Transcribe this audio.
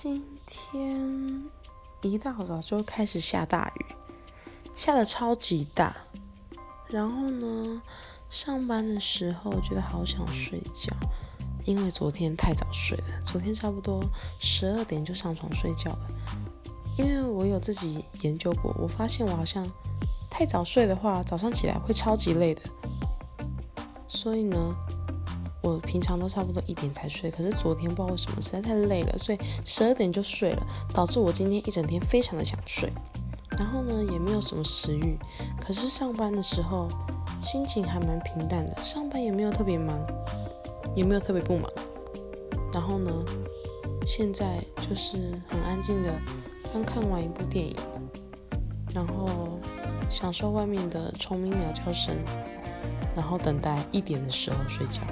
今天一大早就开始下大雨，下的超级大。然后呢，上班的时候觉得好想睡觉，因为昨天太早睡了。昨天差不多十二点就上床睡觉了。因为我有自己研究过，我发现我好像太早睡的话，早上起来会超级累的。所以呢。我平常都差不多一点才睡，可是昨天不知道为什么实在太累了，所以十二点就睡了，导致我今天一整天非常的想睡，然后呢也没有什么食欲，可是上班的时候心情还蛮平淡的，上班也没有特别忙，也没有特别不忙，然后呢现在就是很安静的刚看完一部电影，然后享受外面的虫鸣鸟叫声，然后等待一点的时候睡觉。